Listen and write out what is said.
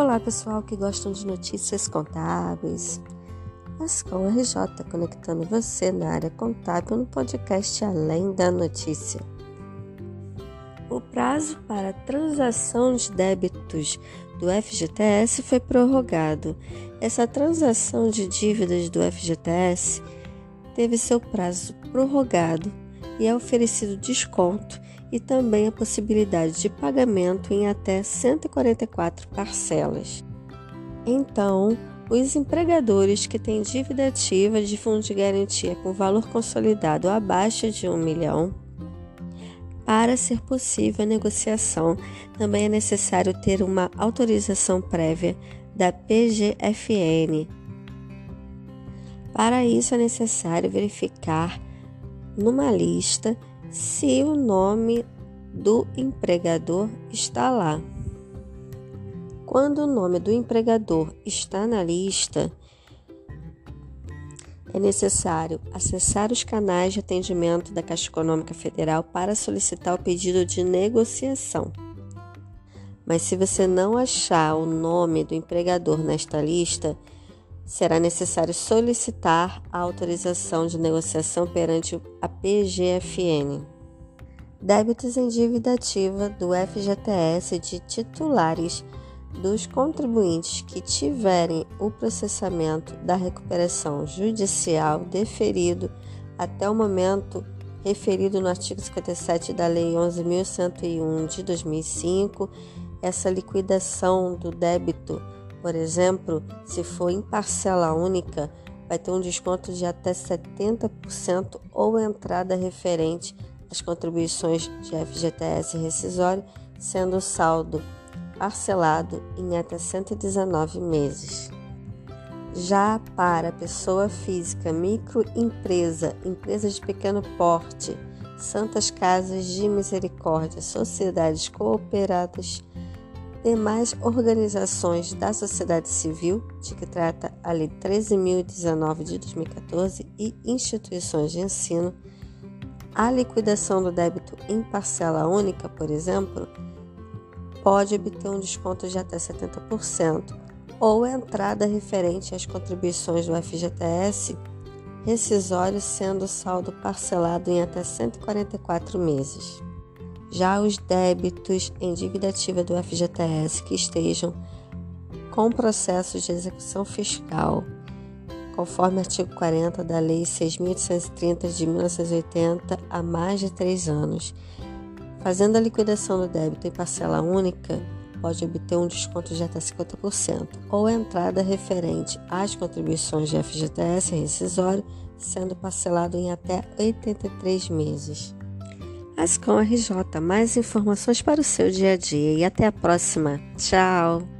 Olá, pessoal que gostam de notícias contábeis. Ascom RJ conectando você na área contábil no podcast Além da Notícia. O prazo para transação de débitos do FGTS foi prorrogado. Essa transação de dívidas do FGTS teve seu prazo prorrogado e é oferecido desconto e também a possibilidade de pagamento em até 144 parcelas. Então, os empregadores que têm dívida ativa de fundo de garantia com valor consolidado abaixo de 1 milhão, para ser possível a negociação, também é necessário ter uma autorização prévia da PGFN. Para isso é necessário verificar numa lista se o nome do empregador está lá. Quando o nome do empregador está na lista, é necessário acessar os canais de atendimento da Caixa Econômica Federal para solicitar o pedido de negociação. Mas se você não achar o nome do empregador nesta lista, será necessário solicitar a autorização de negociação perante a PGFN. Débitos em dívida ativa do FGTS de titulares dos contribuintes que tiverem o processamento da recuperação judicial deferido até o momento referido no artigo 57 da Lei 11.101 de 2005, essa liquidação do débito por exemplo, se for em parcela única, vai ter um desconto de até 70% ou entrada referente às contribuições de FGTS rescisório, sendo o saldo parcelado em até 119 meses. Já para pessoa física, microempresa, empresas de pequeno porte, santas casas de misericórdia, sociedades cooperadas, demais organizações da sociedade civil, de que trata a Lei 13.019 de 2014, e instituições de ensino, a liquidação do débito em parcela única, por exemplo, pode obter um desconto de até 70%, ou entrada referente às contribuições do FGTS rescisório sendo saldo parcelado em até 144 meses. Já os débitos em dívida ativa do FGTS que estejam com processo de execução fiscal, conforme artigo 40 da Lei 6.830 de 1980, há mais de três anos, fazendo a liquidação do débito em parcela única, pode obter um desconto de até 50%, ou entrada referente às contribuições de FGTS rescisório, sendo parcelado em até 83 meses. Ascom RJ, mais informações para o seu dia a dia e até a próxima. Tchau!